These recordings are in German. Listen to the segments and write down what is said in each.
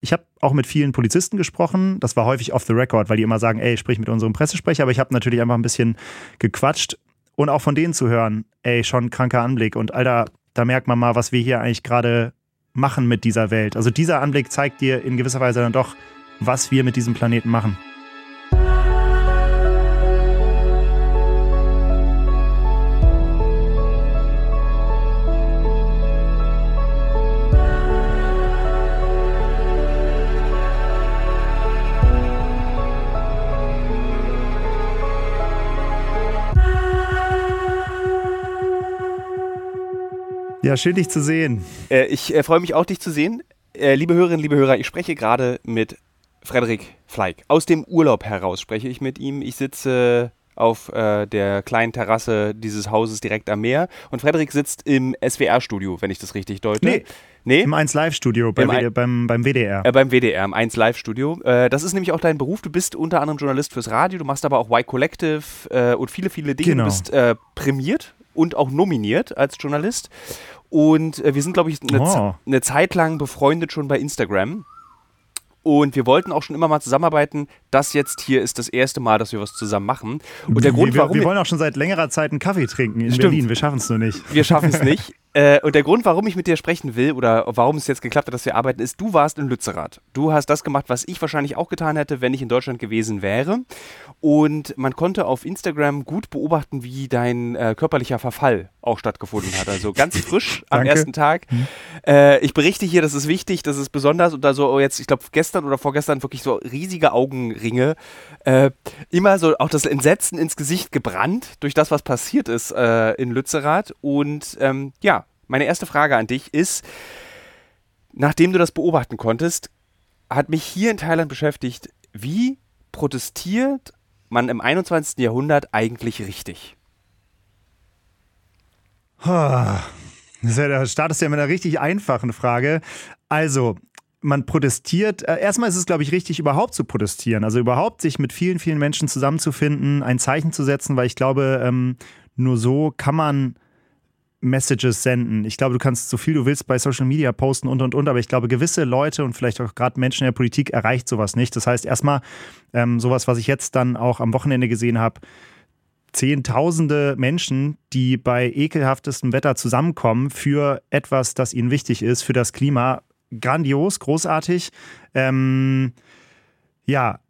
ich habe auch mit vielen Polizisten gesprochen. Das war häufig off the record, weil die immer sagen, ey, sprich mit unserem Pressesprecher. Aber ich habe natürlich einfach ein bisschen gequatscht und auch von denen zu hören, ey, schon kranker Anblick. Und Alter, da merkt man mal, was wir hier eigentlich gerade machen mit dieser Welt. Also dieser Anblick zeigt dir in gewisser Weise dann doch, was wir mit diesem Planeten machen. Ja, schön dich zu sehen. Äh, ich äh, freue mich auch, dich zu sehen. Äh, liebe Hörerinnen, liebe Hörer, ich spreche gerade mit Frederik Fleig. Aus dem Urlaub heraus spreche ich mit ihm. Ich sitze auf äh, der kleinen Terrasse dieses Hauses direkt am Meer und Frederik sitzt im SWR-Studio, wenn ich das richtig deute. Nee. Nee? Im 1 Live-Studio bei beim, beim WDR. Äh, beim WDR, im 1 Live-Studio. Äh, das ist nämlich auch dein Beruf. Du bist unter anderem Journalist fürs Radio, du machst aber auch Y Collective äh, und viele, viele Dinge. Genau. Du bist äh, prämiert und auch nominiert als Journalist. Und äh, wir sind, glaube ich, eine, oh. eine Zeit lang befreundet schon bei Instagram. Und wir wollten auch schon immer mal zusammenarbeiten. Das jetzt hier ist das erste Mal, dass wir was zusammen machen. Und der Grund, wir, warum wir wollen auch schon seit längerer Zeit einen Kaffee trinken in Stimmt. Berlin. Wir schaffen es nur nicht. Wir schaffen es nicht. Äh, und der Grund, warum ich mit dir sprechen will oder warum es jetzt geklappt hat, dass wir arbeiten, ist, du warst in Lützerath. Du hast das gemacht, was ich wahrscheinlich auch getan hätte, wenn ich in Deutschland gewesen wäre. Und man konnte auf Instagram gut beobachten, wie dein äh, körperlicher Verfall auch stattgefunden hat. Also ganz frisch am ersten Tag. Mhm. Äh, ich berichte hier, das ist wichtig, das ist besonders. Und da so jetzt, ich glaube, gestern oder vorgestern wirklich so riesige Augenringe. Äh, immer so auch das Entsetzen ins Gesicht gebrannt durch das, was passiert ist äh, in Lützerath. Und ähm, ja, meine erste Frage an dich ist, nachdem du das beobachten konntest, hat mich hier in Thailand beschäftigt, wie protestiert man im 21. Jahrhundert eigentlich richtig? Das startest ja mit einer richtig einfachen Frage. Also, man protestiert. Äh, erstmal ist es, glaube ich, richtig, überhaupt zu protestieren. Also überhaupt sich mit vielen, vielen Menschen zusammenzufinden, ein Zeichen zu setzen, weil ich glaube, ähm, nur so kann man Messages senden. Ich glaube, du kannst so viel du willst bei Social Media posten und und und, aber ich glaube, gewisse Leute und vielleicht auch gerade Menschen in der Politik erreicht sowas nicht. Das heißt, erstmal ähm, sowas, was ich jetzt dann auch am Wochenende gesehen habe, Zehntausende Menschen, die bei ekelhaftestem Wetter zusammenkommen für etwas, das ihnen wichtig ist, für das Klima. Grandios, großartig. Ähm, ja,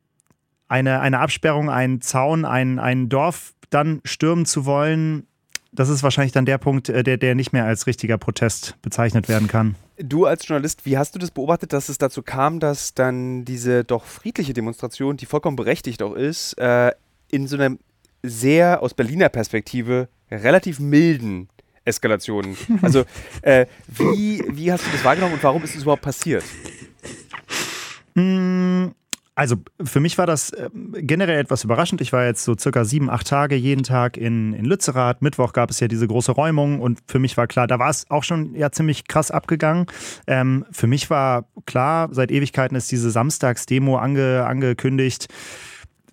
eine, eine Absperrung, ein Zaun, ein, ein Dorf dann stürmen zu wollen, das ist wahrscheinlich dann der Punkt, äh, der, der nicht mehr als richtiger Protest bezeichnet werden kann. Du als Journalist, wie hast du das beobachtet, dass es dazu kam, dass dann diese doch friedliche Demonstration, die vollkommen berechtigt auch ist, äh, in so einer sehr aus Berliner Perspektive relativ milden Eskalation. Also äh, wie, wie hast du das wahrgenommen und warum ist es überhaupt passiert? Hm, also für mich war das äh, generell etwas überraschend. Ich war jetzt so circa sieben, acht Tage jeden Tag in, in Lützerath. Mittwoch gab es ja diese große Räumung und für mich war klar, da war es auch schon ja ziemlich krass abgegangen. Ähm, für mich war klar, seit Ewigkeiten ist diese Samstagsdemo ange, angekündigt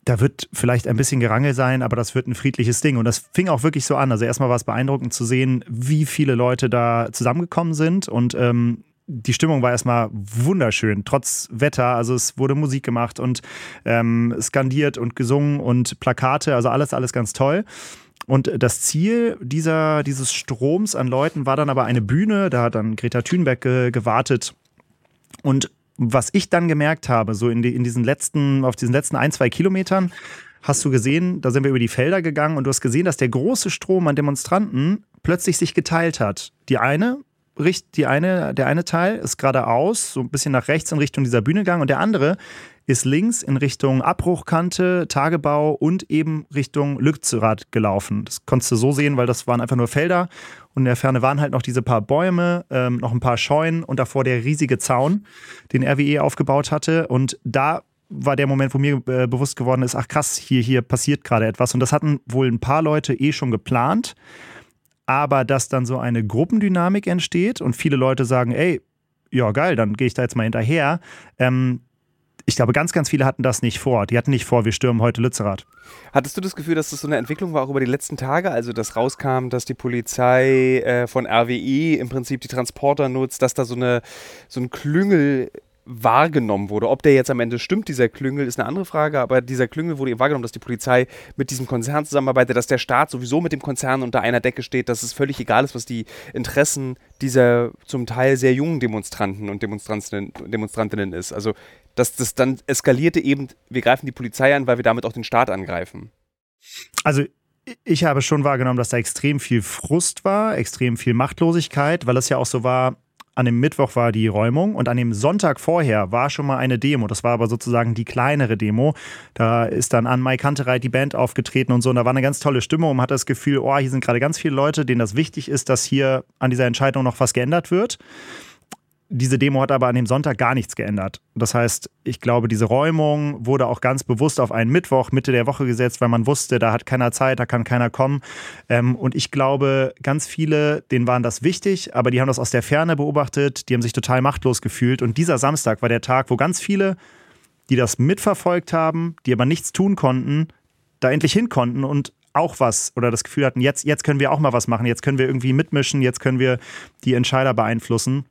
da wird vielleicht ein bisschen Gerangel sein, aber das wird ein friedliches Ding. Und das fing auch wirklich so an. Also erstmal war es beeindruckend zu sehen, wie viele Leute da zusammengekommen sind und ähm, die Stimmung war erstmal wunderschön, trotz Wetter. Also es wurde Musik gemacht und ähm, skandiert und gesungen und Plakate, also alles, alles ganz toll. Und das Ziel dieser, dieses Stroms an Leuten war dann aber eine Bühne. Da hat dann Greta Thunberg ge gewartet. Und was ich dann gemerkt habe, so in, die, in diesen letzten, auf diesen letzten ein, zwei Kilometern, hast du gesehen, da sind wir über die Felder gegangen und du hast gesehen, dass der große Strom an Demonstranten plötzlich sich geteilt hat. Die eine die eine, der eine Teil ist geradeaus, so ein bisschen nach rechts in Richtung dieser Bühne gegangen und der andere ist links in Richtung Abbruchkante, Tagebau und eben Richtung Lützerath gelaufen. Das konntest du so sehen, weil das waren einfach nur Felder und in der Ferne waren halt noch diese paar Bäume, ähm, noch ein paar Scheunen und davor der riesige Zaun, den RWE aufgebaut hatte. Und da war der Moment, wo mir äh, bewusst geworden ist, ach krass, hier, hier passiert gerade etwas. Und das hatten wohl ein paar Leute eh schon geplant aber dass dann so eine Gruppendynamik entsteht und viele Leute sagen, ey, ja geil, dann gehe ich da jetzt mal hinterher. Ähm, ich glaube, ganz, ganz viele hatten das nicht vor. Die hatten nicht vor, wir stürmen heute Lützerath. Hattest du das Gefühl, dass das so eine Entwicklung war auch über die letzten Tage? Also, dass rauskam, dass die Polizei äh, von RWE im Prinzip die Transporter nutzt, dass da so, eine, so ein Klüngel wahrgenommen wurde. Ob der jetzt am Ende stimmt, dieser Klüngel, ist eine andere Frage, aber dieser Klüngel wurde eben wahrgenommen, dass die Polizei mit diesem Konzern zusammenarbeitet, dass der Staat sowieso mit dem Konzern unter einer Decke steht, dass es völlig egal ist, was die Interessen dieser zum Teil sehr jungen Demonstranten und Demonstrantinnen, Demonstrantinnen ist. Also, dass das dann eskalierte eben, wir greifen die Polizei an, weil wir damit auch den Staat angreifen. Also ich habe schon wahrgenommen, dass da extrem viel Frust war, extrem viel Machtlosigkeit, weil es ja auch so war, an dem Mittwoch war die Räumung und an dem Sonntag vorher war schon mal eine Demo. Das war aber sozusagen die kleinere Demo. Da ist dann an Mai Kantereit die Band aufgetreten und so. Und da war eine ganz tolle Stimmung und man hat das Gefühl, oh, hier sind gerade ganz viele Leute, denen das wichtig ist, dass hier an dieser Entscheidung noch was geändert wird. Diese Demo hat aber an dem Sonntag gar nichts geändert. Das heißt, ich glaube, diese Räumung wurde auch ganz bewusst auf einen Mittwoch, Mitte der Woche gesetzt, weil man wusste, da hat keiner Zeit, da kann keiner kommen. Ähm, und ich glaube, ganz viele, denen waren das wichtig, aber die haben das aus der Ferne beobachtet, die haben sich total machtlos gefühlt. Und dieser Samstag war der Tag, wo ganz viele, die das mitverfolgt haben, die aber nichts tun konnten, da endlich hin konnten und auch was oder das Gefühl hatten, jetzt, jetzt können wir auch mal was machen, jetzt können wir irgendwie mitmischen, jetzt können wir die Entscheider beeinflussen.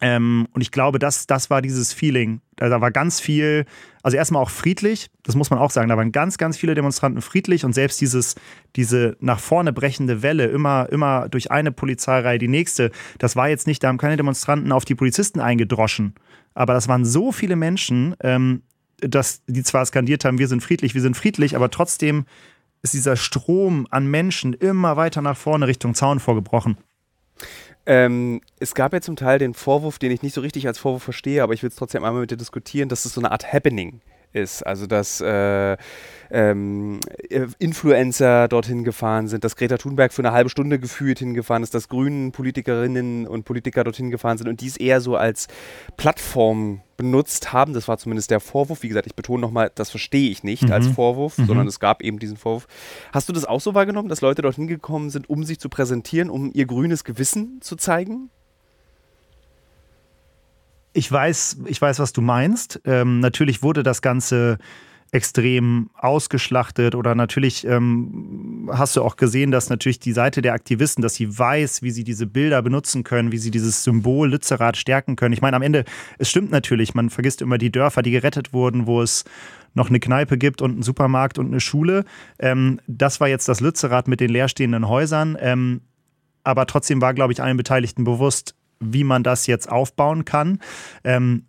Ähm, und ich glaube, das, das war dieses Feeling. Da war ganz viel, also erstmal auch friedlich, das muss man auch sagen, da waren ganz, ganz viele Demonstranten friedlich und selbst dieses, diese nach vorne brechende Welle, immer, immer durch eine Polizeireihe die nächste, das war jetzt nicht, da haben keine Demonstranten auf die Polizisten eingedroschen. Aber das waren so viele Menschen, ähm, dass die zwar skandiert haben, wir sind friedlich, wir sind friedlich, aber trotzdem ist dieser Strom an Menschen immer weiter nach vorne Richtung Zaun vorgebrochen. Ähm, es gab ja zum Teil den Vorwurf, den ich nicht so richtig als Vorwurf verstehe, aber ich will es trotzdem einmal mit dir diskutieren, dass es so eine Art Happening ist. Also, dass äh, ähm, Influencer dorthin gefahren sind, dass Greta Thunberg für eine halbe Stunde gefühlt hingefahren ist, dass Grünen Politikerinnen und Politiker dorthin gefahren sind und dies eher so als Plattform benutzt haben. Das war zumindest der Vorwurf. Wie gesagt, ich betone nochmal, das verstehe ich nicht mhm. als Vorwurf, mhm. sondern es gab eben diesen Vorwurf. Hast du das auch so wahrgenommen, dass Leute dorthin gekommen sind, um sich zu präsentieren, um ihr grünes Gewissen zu zeigen? Ich weiß, ich weiß, was du meinst. Ähm, natürlich wurde das Ganze extrem ausgeschlachtet oder natürlich ähm, hast du auch gesehen, dass natürlich die Seite der Aktivisten, dass sie weiß, wie sie diese Bilder benutzen können, wie sie dieses Symbol Lützerath stärken können. Ich meine, am Ende, es stimmt natürlich, man vergisst immer die Dörfer, die gerettet wurden, wo es noch eine Kneipe gibt und einen Supermarkt und eine Schule. Ähm, das war jetzt das Lützerath mit den leerstehenden Häusern. Ähm, aber trotzdem war, glaube ich, allen Beteiligten bewusst, wie man das jetzt aufbauen kann. Ähm,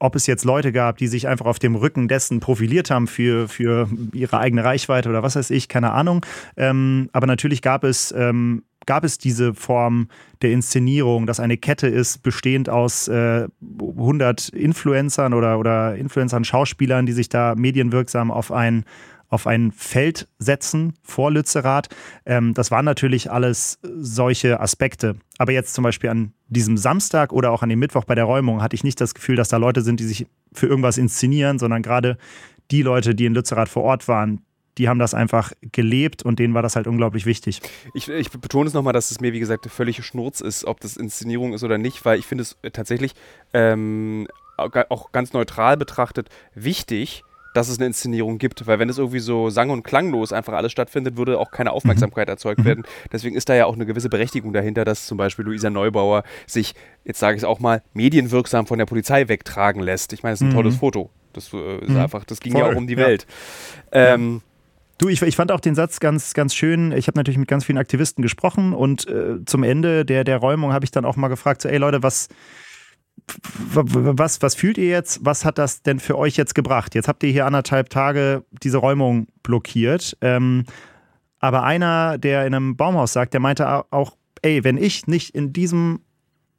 ob es jetzt Leute gab, die sich einfach auf dem Rücken dessen profiliert haben für, für ihre eigene Reichweite oder was weiß ich, keine Ahnung. Ähm, aber natürlich gab es, ähm, gab es diese Form der Inszenierung, dass eine Kette ist, bestehend aus äh, 100 Influencern oder, oder Influencern, Schauspielern, die sich da medienwirksam auf ein auf ein Feld setzen vor Lützerath. Ähm, das waren natürlich alles solche Aspekte. Aber jetzt zum Beispiel an diesem Samstag oder auch an dem Mittwoch bei der Räumung hatte ich nicht das Gefühl, dass da Leute sind, die sich für irgendwas inszenieren, sondern gerade die Leute, die in Lützerath vor Ort waren, die haben das einfach gelebt und denen war das halt unglaublich wichtig. Ich, ich betone es nochmal, dass es mir, wie gesagt, völlig Schnurz ist, ob das Inszenierung ist oder nicht, weil ich finde es tatsächlich ähm, auch ganz neutral betrachtet wichtig, dass es eine Inszenierung gibt, weil wenn es irgendwie so sang- und klanglos einfach alles stattfindet, würde auch keine Aufmerksamkeit mhm. erzeugt werden. Deswegen ist da ja auch eine gewisse Berechtigung dahinter, dass zum Beispiel Luisa Neubauer sich, jetzt sage ich es auch mal, medienwirksam von der Polizei wegtragen lässt. Ich meine, das ist ein mhm. tolles Foto. Das äh, ist mhm. einfach, das ging Voll. ja auch um die ja. Welt. Ähm, Du, ich, ich fand auch den Satz ganz, ganz schön. Ich habe natürlich mit ganz vielen Aktivisten gesprochen und äh, zum Ende der, der Räumung habe ich dann auch mal gefragt: so, ey Leute, was, was, was fühlt ihr jetzt? Was hat das denn für euch jetzt gebracht? Jetzt habt ihr hier anderthalb Tage diese Räumung blockiert. Ähm, aber einer, der in einem Baumhaus sagt, der meinte auch, ey, wenn ich nicht in diesem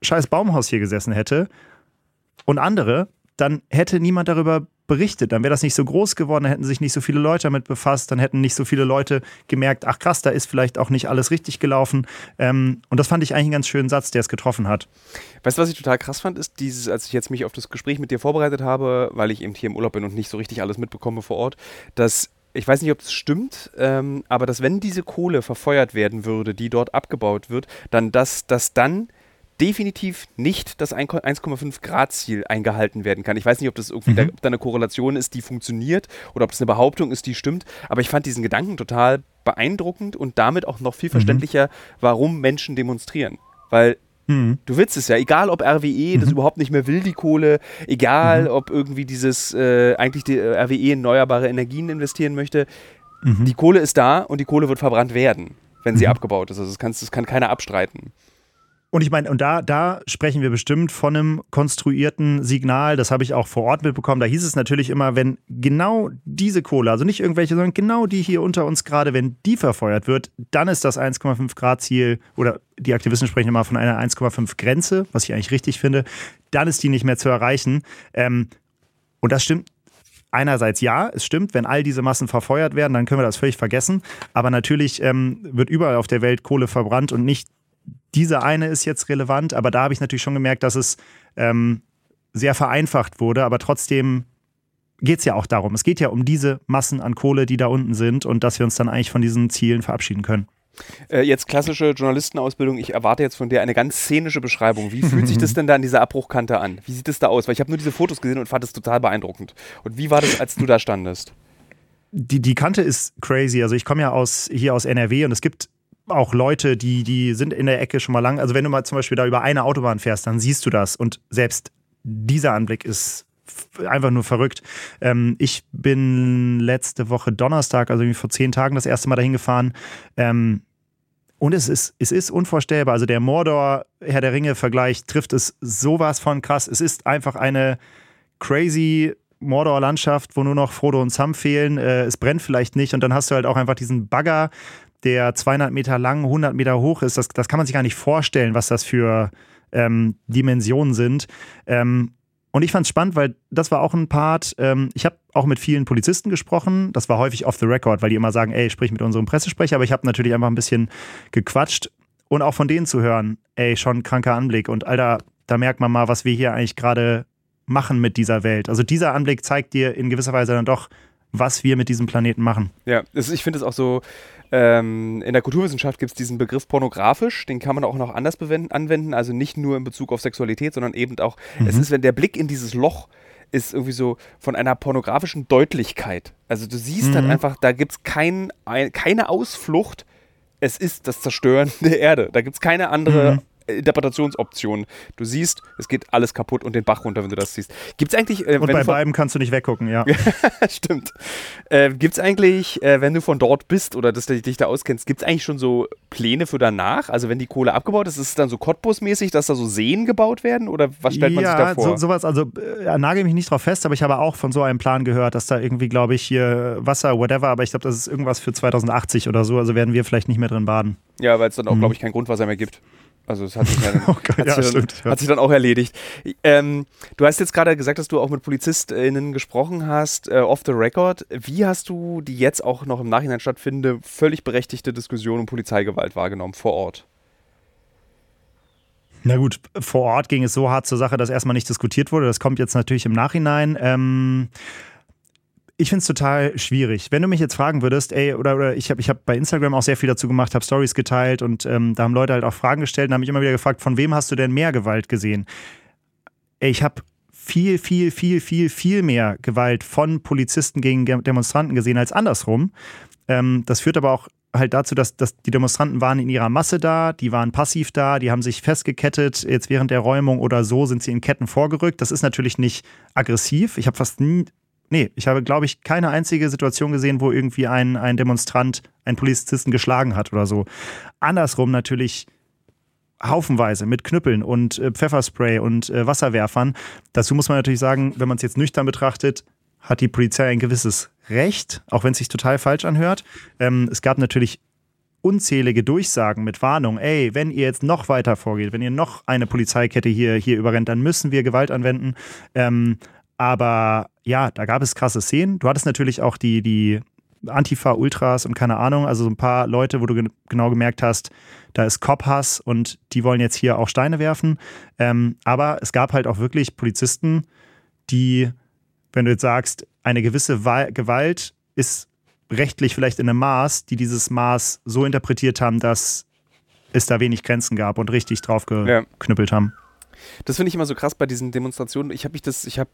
scheiß Baumhaus hier gesessen hätte und andere, dann hätte niemand darüber berichtet. Dann wäre das nicht so groß geworden, dann hätten sich nicht so viele Leute damit befasst, dann hätten nicht so viele Leute gemerkt, ach krass, da ist vielleicht auch nicht alles richtig gelaufen. Ähm, und das fand ich eigentlich einen ganz schönen Satz, der es getroffen hat. Weißt du, was ich total krass fand, ist dieses, als ich jetzt mich auf das Gespräch mit dir vorbereitet habe, weil ich eben hier im Urlaub bin und nicht so richtig alles mitbekomme vor Ort, dass ich weiß nicht, ob es stimmt, ähm, aber dass wenn diese Kohle verfeuert werden würde, die dort abgebaut wird, dann dass, dass dann definitiv nicht das 1,5 Grad Ziel eingehalten werden kann. Ich weiß nicht, ob das irgendwie mhm. da, ob da eine Korrelation ist, die funktioniert oder ob das eine Behauptung ist, die stimmt, aber ich fand diesen Gedanken total beeindruckend und damit auch noch viel mhm. verständlicher, mhm. warum Menschen demonstrieren. Weil Mhm. Du willst es ja, egal ob RWE mhm. das überhaupt nicht mehr will, die Kohle, egal mhm. ob irgendwie dieses, äh, eigentlich die äh, RWE in erneuerbare Energien investieren möchte. Mhm. Die Kohle ist da und die Kohle wird verbrannt werden, wenn sie mhm. abgebaut ist. Also das, das kann keiner abstreiten. Und ich meine, und da, da sprechen wir bestimmt von einem konstruierten Signal. Das habe ich auch vor Ort mitbekommen. Da hieß es natürlich immer, wenn genau diese Kohle, also nicht irgendwelche, sondern genau die hier unter uns gerade, wenn die verfeuert wird, dann ist das 1,5 Grad Ziel oder die Aktivisten sprechen immer von einer 1,5 Grenze, was ich eigentlich richtig finde. Dann ist die nicht mehr zu erreichen. Ähm, und das stimmt einerseits ja, es stimmt, wenn all diese Massen verfeuert werden, dann können wir das völlig vergessen. Aber natürlich ähm, wird überall auf der Welt Kohle verbrannt und nicht diese eine ist jetzt relevant, aber da habe ich natürlich schon gemerkt, dass es ähm, sehr vereinfacht wurde, aber trotzdem geht es ja auch darum. Es geht ja um diese Massen an Kohle, die da unten sind und dass wir uns dann eigentlich von diesen Zielen verabschieden können. Äh, jetzt klassische Journalistenausbildung. Ich erwarte jetzt von dir eine ganz szenische Beschreibung. Wie fühlt sich das denn da an dieser Abbruchkante an? Wie sieht es da aus? Weil ich habe nur diese Fotos gesehen und fand es total beeindruckend. Und wie war das, als du da standest? Die, die Kante ist crazy. Also ich komme ja aus, hier aus NRW und es gibt auch Leute, die, die sind in der Ecke schon mal lang. Also wenn du mal zum Beispiel da über eine Autobahn fährst, dann siehst du das. Und selbst dieser Anblick ist einfach nur verrückt. Ähm, ich bin letzte Woche Donnerstag, also vor zehn Tagen, das erste Mal dahin gefahren. Ähm, und es ist, es ist unvorstellbar. Also der Mordor-Herr der Ringe-Vergleich trifft es sowas von krass. Es ist einfach eine crazy Mordor-Landschaft, wo nur noch Frodo und Sam fehlen. Äh, es brennt vielleicht nicht und dann hast du halt auch einfach diesen Bagger, der 200 Meter lang, 100 Meter hoch ist. Das, das kann man sich gar nicht vorstellen, was das für ähm, Dimensionen sind. Ähm, und ich fand es spannend, weil das war auch ein Part. Ähm, ich habe auch mit vielen Polizisten gesprochen. Das war häufig off the record, weil die immer sagen, ey, sprich mit unserem Pressesprecher. Aber ich habe natürlich einfach ein bisschen gequatscht und auch von denen zu hören, ey, schon kranker Anblick. Und Alter, da merkt man mal, was wir hier eigentlich gerade machen mit dieser Welt. Also dieser Anblick zeigt dir in gewisser Weise dann doch, was wir mit diesem Planeten machen. Ja, ich finde es auch so ähm, in der Kulturwissenschaft gibt es diesen Begriff pornografisch, den kann man auch noch anders anwenden, also nicht nur in Bezug auf Sexualität, sondern eben auch, mhm. es ist, wenn der Blick in dieses Loch ist irgendwie so von einer pornografischen Deutlichkeit. Also du siehst halt mhm. halt einfach, da gibt es kein, keine Ausflucht, es ist das Zerstören der Erde. Da gibt es keine andere mhm. Interpretationsoptionen. Du siehst, es geht alles kaputt und den Bach runter, wenn du das siehst. Gibt es eigentlich. Äh, und bei beiden kannst du nicht weggucken, ja. Stimmt. Äh, gibt es eigentlich, äh, wenn du von dort bist oder dass du dich da auskennst, gibt es eigentlich schon so Pläne für danach? Also, wenn die Kohle abgebaut ist, ist es dann so Cottbus-mäßig, dass da so Seen gebaut werden oder was stellt man sich da vor? Ja, so, sowas, also äh, nagel mich nicht drauf fest, aber ich habe auch von so einem Plan gehört, dass da irgendwie, glaube ich, hier Wasser, whatever, aber ich glaube, das ist irgendwas für 2080 oder so, also werden wir vielleicht nicht mehr drin baden. Ja, weil es dann auch, mhm. glaube ich, kein Grundwasser mehr gibt. Also es hat sich dann, oh hat ja, sich stimmt, dann, ja. hat sich dann auch erledigt. Ähm, du hast jetzt gerade gesagt, dass du auch mit PolizistInnen gesprochen hast, äh, off the record. Wie hast du die jetzt auch noch im Nachhinein stattfindende, völlig berechtigte Diskussion um Polizeigewalt wahrgenommen vor Ort? Na gut, vor Ort ging es so hart zur Sache, dass erstmal nicht diskutiert wurde. Das kommt jetzt natürlich im Nachhinein. Ähm, ich finde es total schwierig. Wenn du mich jetzt fragen würdest, ey, oder, oder ich habe ich hab bei Instagram auch sehr viel dazu gemacht, habe Stories geteilt und ähm, da haben Leute halt auch Fragen gestellt und haben mich immer wieder gefragt, von wem hast du denn mehr Gewalt gesehen? Ey, ich habe viel, viel, viel, viel, viel mehr Gewalt von Polizisten gegen Demonstranten gesehen als andersrum. Ähm, das führt aber auch halt dazu, dass, dass die Demonstranten waren in ihrer Masse da, die waren passiv da, die haben sich festgekettet, jetzt während der Räumung oder so sind sie in Ketten vorgerückt. Das ist natürlich nicht aggressiv. Ich habe fast nie Nee, ich habe, glaube ich, keine einzige Situation gesehen, wo irgendwie ein, ein Demonstrant einen Polizisten geschlagen hat oder so. Andersrum natürlich haufenweise mit Knüppeln und äh, Pfefferspray und äh, Wasserwerfern. Dazu muss man natürlich sagen, wenn man es jetzt nüchtern betrachtet, hat die Polizei ein gewisses Recht, auch wenn es sich total falsch anhört. Ähm, es gab natürlich unzählige Durchsagen mit Warnung, ey, wenn ihr jetzt noch weiter vorgeht, wenn ihr noch eine Polizeikette hier, hier überrennt, dann müssen wir Gewalt anwenden. Ähm, aber ja, da gab es krasse Szenen. Du hattest natürlich auch die, die Antifa-Ultras und keine Ahnung, also so ein paar Leute, wo du ge genau gemerkt hast, da ist Cop-Hass und die wollen jetzt hier auch Steine werfen. Ähm, aber es gab halt auch wirklich Polizisten, die, wenn du jetzt sagst, eine gewisse Wa Gewalt ist rechtlich vielleicht in einem Maß, die dieses Maß so interpretiert haben, dass es da wenig Grenzen gab und richtig drauf geknüppelt ja. haben. Das finde ich immer so krass bei diesen Demonstrationen. Ich habe mich das, ich habe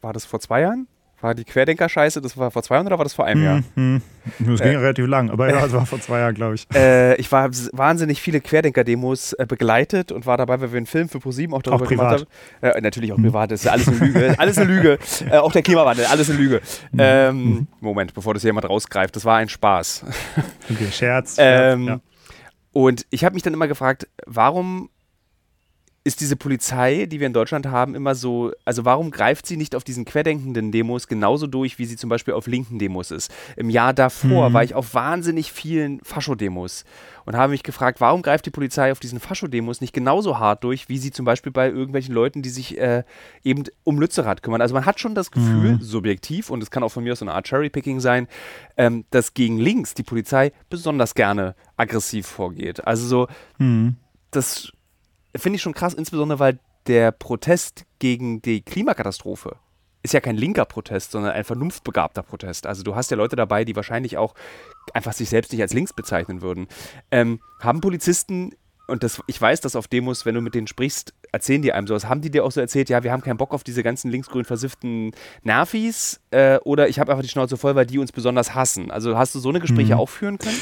war das vor zwei Jahren? War die Querdenker-Scheiße, das war vor zwei Jahren oder war das vor einem Jahr? Mhm. Das ging äh, relativ lang, aber ja, das war vor zwei Jahren, glaube ich. Äh, ich war wahnsinnig viele Querdenker-Demos äh, begleitet und war dabei, weil wir einen Film für ProSieben auch darüber auch gemacht haben. Äh, natürlich auch mhm. privat, das ist ja alles eine Lüge. alles eine Lüge. Äh, auch der Klimawandel, alles eine Lüge. Mhm. Ähm, mhm. Moment, bevor das jemand rausgreift, das war ein Spaß. Okay, Scherz. Scherz ähm, ja. Und ich habe mich dann immer gefragt, warum ist diese Polizei, die wir in Deutschland haben, immer so, also warum greift sie nicht auf diesen querdenkenden Demos genauso durch, wie sie zum Beispiel auf linken Demos ist? Im Jahr davor mhm. war ich auf wahnsinnig vielen Fascho-Demos und habe mich gefragt, warum greift die Polizei auf diesen Fascho-Demos nicht genauso hart durch, wie sie zum Beispiel bei irgendwelchen Leuten, die sich äh, eben um Lützerath kümmern. Also man hat schon das Gefühl, mhm. subjektiv, und es kann auch von mir aus so eine Art Cherry-Picking sein, ähm, dass gegen links die Polizei besonders gerne aggressiv vorgeht. Also so, mhm. das finde ich schon krass, insbesondere weil der Protest gegen die Klimakatastrophe ist ja kein linker Protest, sondern ein vernunftbegabter Protest. Also du hast ja Leute dabei, die wahrscheinlich auch einfach sich selbst nicht als links bezeichnen würden. Ähm, haben Polizisten, und das, ich weiß, dass auf Demos, wenn du mit denen sprichst, erzählen die einem sowas. Haben die dir auch so erzählt, ja, wir haben keinen Bock auf diese ganzen linksgrün versifften Nervis äh, oder ich habe einfach die Schnauze voll, weil die uns besonders hassen. Also hast du so eine Gespräche mhm. auch führen können?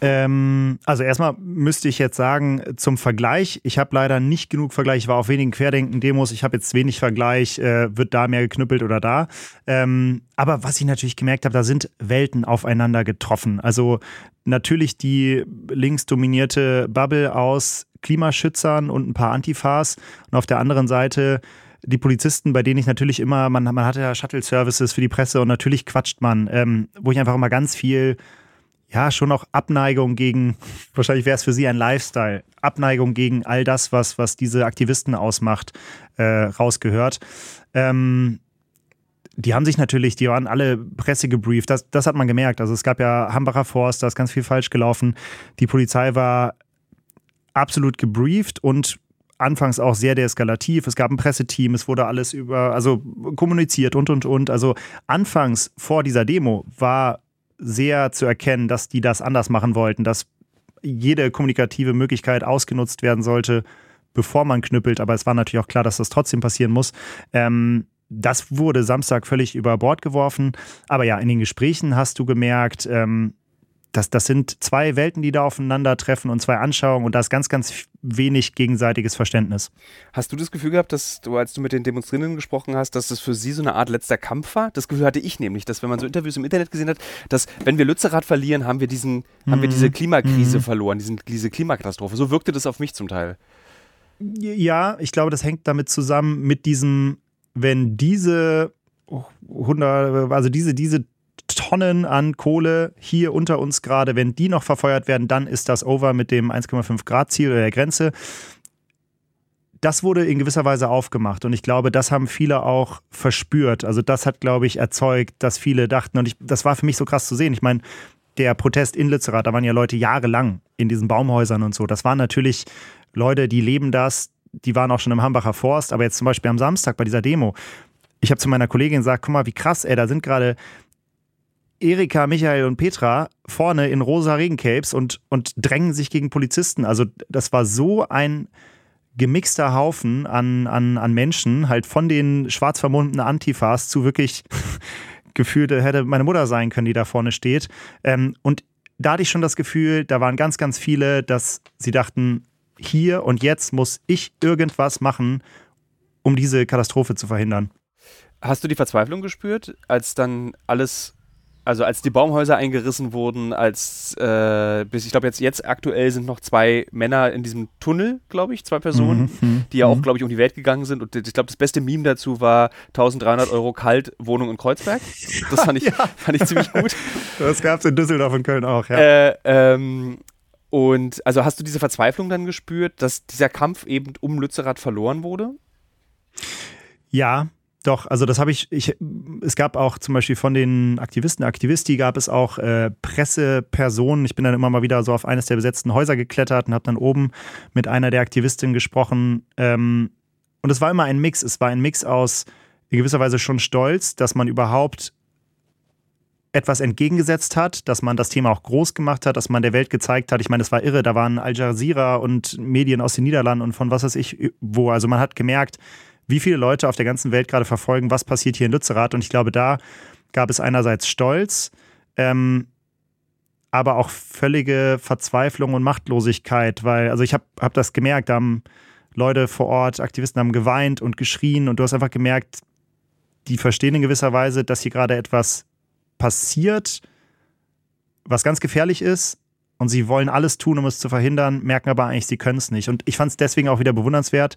Ähm, also erstmal müsste ich jetzt sagen, zum Vergleich, ich habe leider nicht genug Vergleich, ich war auf wenigen Querdenken-Demos, ich habe jetzt wenig Vergleich, äh, wird da mehr geknüppelt oder da. Ähm, aber was ich natürlich gemerkt habe, da sind Welten aufeinander getroffen. Also natürlich die linksdominierte Bubble aus Klimaschützern und ein paar Antifas und auf der anderen Seite die Polizisten, bei denen ich natürlich immer, man, man hat ja Shuttle-Services für die Presse und natürlich quatscht man, ähm, wo ich einfach immer ganz viel ja, schon auch Abneigung gegen, wahrscheinlich wäre es für sie ein Lifestyle, Abneigung gegen all das, was, was diese Aktivisten ausmacht, äh, rausgehört. Ähm, die haben sich natürlich, die waren alle Presse gebrieft, das, das hat man gemerkt. Also es gab ja Hambacher Forst, da ist ganz viel falsch gelaufen. Die Polizei war absolut gebrieft und anfangs auch sehr deeskalativ. Es gab ein Presseteam, es wurde alles über, also kommuniziert und und und. Also anfangs vor dieser Demo war sehr zu erkennen, dass die das anders machen wollten, dass jede kommunikative Möglichkeit ausgenutzt werden sollte, bevor man knüppelt. Aber es war natürlich auch klar, dass das trotzdem passieren muss. Ähm, das wurde Samstag völlig über Bord geworfen. Aber ja, in den Gesprächen hast du gemerkt, ähm, das, das sind zwei Welten, die da aufeinandertreffen und zwei Anschauungen und da ist ganz, ganz wenig gegenseitiges Verständnis. Hast du das Gefühl gehabt, dass du, als du mit den Demonstrierenden gesprochen hast, dass das für sie so eine Art letzter Kampf war? Das Gefühl hatte ich nämlich, dass wenn man so Interviews im Internet gesehen hat, dass wenn wir Lützerath verlieren, haben wir, diesen, mhm. haben wir diese mhm. Klimakrise mhm. verloren, diesen, diese Klimakatastrophe. So wirkte das auf mich zum Teil. Ja, ich glaube, das hängt damit zusammen mit diesem, wenn diese 100, also diese, diese Tonnen an Kohle hier unter uns gerade, wenn die noch verfeuert werden, dann ist das over mit dem 1,5 Grad Ziel oder der Grenze. Das wurde in gewisser Weise aufgemacht und ich glaube, das haben viele auch verspürt. Also das hat, glaube ich, erzeugt, dass viele dachten und ich, das war für mich so krass zu sehen. Ich meine, der Protest in Lützerath, da waren ja Leute jahrelang in diesen Baumhäusern und so. Das waren natürlich Leute, die leben das, die waren auch schon im Hambacher Forst, aber jetzt zum Beispiel am Samstag bei dieser Demo. Ich habe zu meiner Kollegin gesagt, guck mal, wie krass, ey, da sind gerade Erika, Michael und Petra vorne in rosa Regencapes und, und drängen sich gegen Polizisten. Also das war so ein gemixter Haufen an, an, an Menschen, halt von den schwarz vermummten Antifas zu wirklich gefühlt hätte meine Mutter sein können, die da vorne steht. Ähm, und da hatte ich schon das Gefühl, da waren ganz, ganz viele, dass sie dachten, hier und jetzt muss ich irgendwas machen, um diese Katastrophe zu verhindern. Hast du die Verzweiflung gespürt, als dann alles also als die Baumhäuser eingerissen wurden, als äh, bis ich glaube jetzt jetzt aktuell sind noch zwei Männer in diesem Tunnel, glaube ich, zwei Personen, mhm, mhm die ja auch mhm. glaube ich um die Welt gegangen sind und ich glaube das beste Meme dazu war 1300 Euro kalt Wohnung in Kreuzberg. Das fand ich ja. fand ich ziemlich gut. Das gab es in Düsseldorf und Köln auch. Ja. Äh, ähm, und also hast du diese Verzweiflung dann gespürt, dass dieser Kampf eben um Lützerath verloren wurde? Ja, doch, also das habe ich, ich, es gab auch zum Beispiel von den Aktivisten, Aktivisti gab es auch äh, Pressepersonen. Ich bin dann immer mal wieder so auf eines der besetzten Häuser geklettert und habe dann oben mit einer der Aktivistinnen gesprochen. Ähm, und es war immer ein Mix. Es war ein Mix aus in gewisser Weise schon stolz, dass man überhaupt etwas entgegengesetzt hat, dass man das Thema auch groß gemacht hat, dass man der Welt gezeigt hat. Ich meine, es war irre, da waren Al Jazeera und Medien aus den Niederlanden und von was weiß ich wo. Also man hat gemerkt, wie viele Leute auf der ganzen Welt gerade verfolgen, was passiert hier in Lützerath. Und ich glaube, da gab es einerseits Stolz, ähm, aber auch völlige Verzweiflung und Machtlosigkeit, weil, also ich habe hab das gemerkt, da haben Leute vor Ort, Aktivisten haben geweint und geschrien und du hast einfach gemerkt, die verstehen in gewisser Weise, dass hier gerade etwas passiert, was ganz gefährlich ist und sie wollen alles tun, um es zu verhindern, merken aber eigentlich, sie können es nicht. Und ich fand es deswegen auch wieder bewundernswert,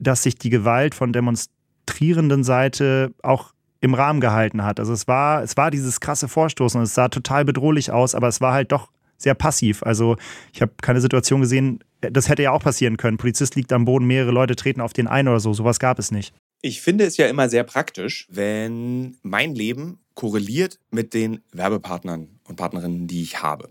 dass sich die Gewalt von demonstrierenden Seite auch im Rahmen gehalten hat. Also es war, es war dieses krasse Vorstoßen und es sah total bedrohlich aus, aber es war halt doch sehr passiv. Also ich habe keine Situation gesehen, das hätte ja auch passieren können. Polizist liegt am Boden, mehrere Leute treten auf den ein oder so. Sowas gab es nicht. Ich finde es ja immer sehr praktisch, wenn mein Leben korreliert mit den Werbepartnern und Partnerinnen, die ich habe.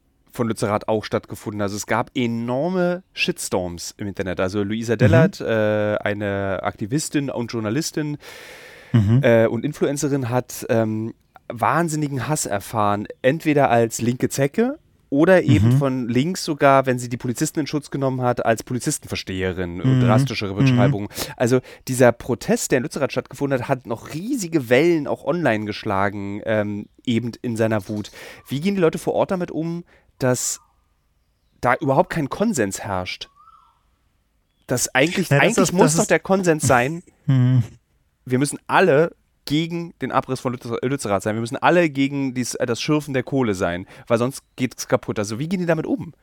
von Lützerath auch stattgefunden. Also es gab enorme Shitstorms im Internet. Also Luisa Dellert, mhm. äh, eine Aktivistin und Journalistin mhm. äh, und Influencerin, hat ähm, wahnsinnigen Hass erfahren. Entweder als linke Zecke oder eben mhm. von links sogar, wenn sie die Polizisten in Schutz genommen hat, als Polizistenversteherin mhm. und drastischere Beschreibungen. Mhm. Also dieser Protest, der in Lützerath stattgefunden hat, hat noch riesige Wellen auch online geschlagen, ähm, eben in seiner Wut. Wie gehen die Leute vor Ort damit um, dass da überhaupt kein Konsens herrscht. Das eigentlich, ja, das eigentlich ist, muss doch der Konsens sein, hm. wir müssen alle gegen den Abriss von Lützerath sein. Wir müssen alle gegen dies, äh, das Schürfen der Kohle sein, weil sonst geht es kaputt. Also wie gehen die damit um?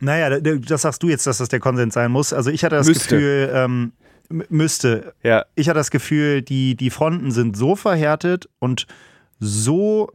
Naja, das sagst du jetzt, dass das der Konsens sein muss. Also ich hatte das müsste. Gefühl, ähm, müsste. Ja. Ich hatte das Gefühl, die, die Fronten sind so verhärtet und so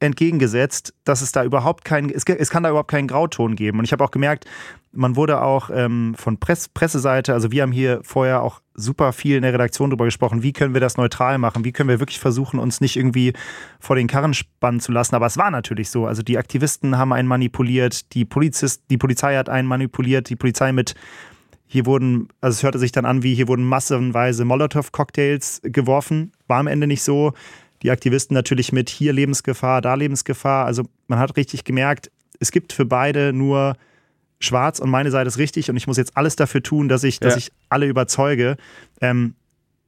entgegengesetzt, dass es da überhaupt kein, es, es kann da überhaupt keinen Grauton geben. Und ich habe auch gemerkt, man wurde auch ähm, von Press, Presseseite, also wir haben hier vorher auch super viel in der Redaktion darüber gesprochen, wie können wir das neutral machen, wie können wir wirklich versuchen, uns nicht irgendwie vor den Karren spannen zu lassen. Aber es war natürlich so. Also die Aktivisten haben einen manipuliert, die Polizist, die Polizei hat einen manipuliert, die Polizei mit Hier wurden, also es hörte sich dann an, wie hier wurden massenweise Molotow-Cocktails geworfen. War am Ende nicht so. Die Aktivisten natürlich mit hier Lebensgefahr, da Lebensgefahr. Also man hat richtig gemerkt, es gibt für beide nur schwarz und meine Seite ist richtig und ich muss jetzt alles dafür tun, dass ich, dass ich alle überzeuge. Ähm,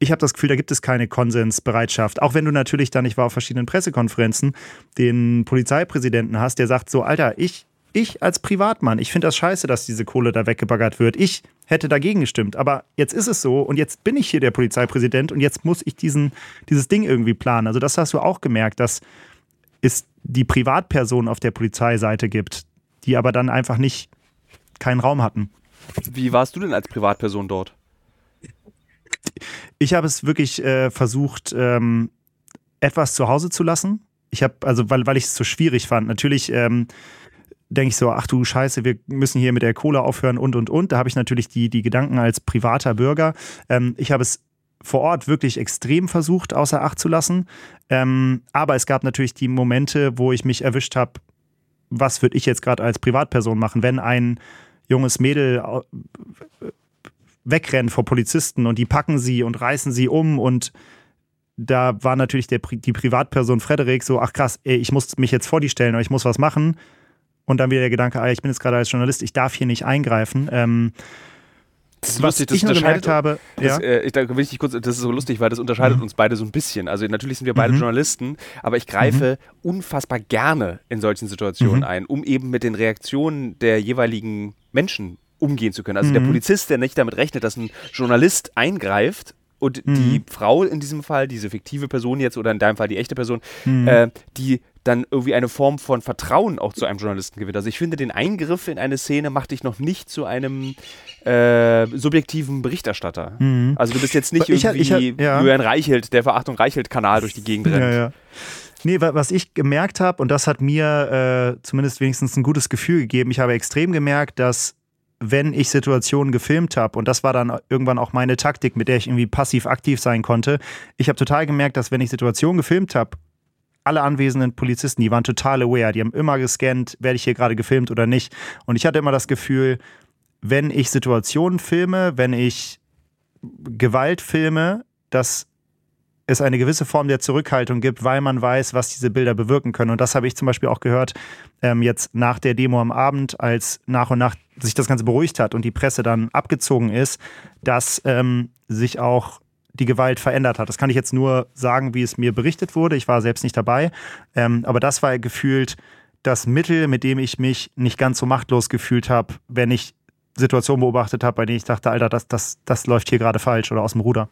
ich habe das Gefühl, da gibt es keine Konsensbereitschaft. Auch wenn du natürlich dann, ich war auf verschiedenen Pressekonferenzen, den Polizeipräsidenten hast, der sagt so, Alter, ich, ich als Privatmann, ich finde das scheiße, dass diese Kohle da weggebaggert wird. Ich hätte dagegen gestimmt. Aber jetzt ist es so und jetzt bin ich hier der Polizeipräsident und jetzt muss ich diesen, dieses Ding irgendwie planen. Also das hast du auch gemerkt, dass es die Privatperson auf der Polizeiseite gibt, die aber dann einfach nicht keinen Raum hatten. Wie warst du denn als Privatperson dort? Ich habe es wirklich äh, versucht, ähm, etwas zu Hause zu lassen. Ich habe, also weil, weil ich es so schwierig fand. Natürlich ähm, denke ich so, ach du Scheiße, wir müssen hier mit der Kohle aufhören und und und. Da habe ich natürlich die, die Gedanken als privater Bürger. Ähm, ich habe es vor Ort wirklich extrem versucht, außer Acht zu lassen. Ähm, aber es gab natürlich die Momente, wo ich mich erwischt habe, was würde ich jetzt gerade als Privatperson machen, wenn ein junges Mädel wegrennen vor Polizisten und die packen sie und reißen sie um und da war natürlich der, die Privatperson Frederik so, ach krass, ey, ich muss mich jetzt vor die stellen oder ich muss was machen. Und dann wieder der Gedanke, ah, ich bin jetzt gerade als Journalist, ich darf hier nicht eingreifen. Ähm, das ist was lustig, das ich gemerkt habe, das, ja? äh, ich, da will ich kurz, das ist so lustig, weil das unterscheidet mhm. uns beide so ein bisschen. Also natürlich sind wir beide mhm. Journalisten, aber ich greife mhm. unfassbar gerne in solchen Situationen mhm. ein, um eben mit den Reaktionen der jeweiligen Menschen umgehen zu können. Also der mhm. Polizist, der nicht damit rechnet, dass ein Journalist eingreift und mhm. die Frau in diesem Fall, diese fiktive Person jetzt oder in deinem Fall die echte Person, äh, die dann irgendwie eine Form von Vertrauen auch zu einem Journalisten gewinnt. Also ich finde, den Eingriff in eine Szene macht dich noch nicht zu einem äh, subjektiven Berichterstatter. Mhm. Also du bist jetzt nicht ich, irgendwie ich, ich, ja. Julian Reichelt, der Verachtung Reichelt-Kanal durch die Gegend rennt. Ja, ja. Nee, was ich gemerkt habe, und das hat mir äh, zumindest wenigstens ein gutes Gefühl gegeben, ich habe extrem gemerkt, dass wenn ich Situationen gefilmt habe, und das war dann irgendwann auch meine Taktik, mit der ich irgendwie passiv-aktiv sein konnte, ich habe total gemerkt, dass wenn ich Situationen gefilmt habe alle anwesenden Polizisten, die waren total aware. Die haben immer gescannt, werde ich hier gerade gefilmt oder nicht. Und ich hatte immer das Gefühl, wenn ich Situationen filme, wenn ich Gewalt filme, dass es eine gewisse Form der Zurückhaltung gibt, weil man weiß, was diese Bilder bewirken können. Und das habe ich zum Beispiel auch gehört, ähm, jetzt nach der Demo am Abend, als nach und nach sich das Ganze beruhigt hat und die Presse dann abgezogen ist, dass ähm, sich auch die Gewalt verändert hat. Das kann ich jetzt nur sagen, wie es mir berichtet wurde. Ich war selbst nicht dabei. Ähm, aber das war gefühlt das Mittel, mit dem ich mich nicht ganz so machtlos gefühlt habe, wenn ich Situationen beobachtet habe, bei denen ich dachte, Alter, das, das, das läuft hier gerade falsch oder aus dem Ruder.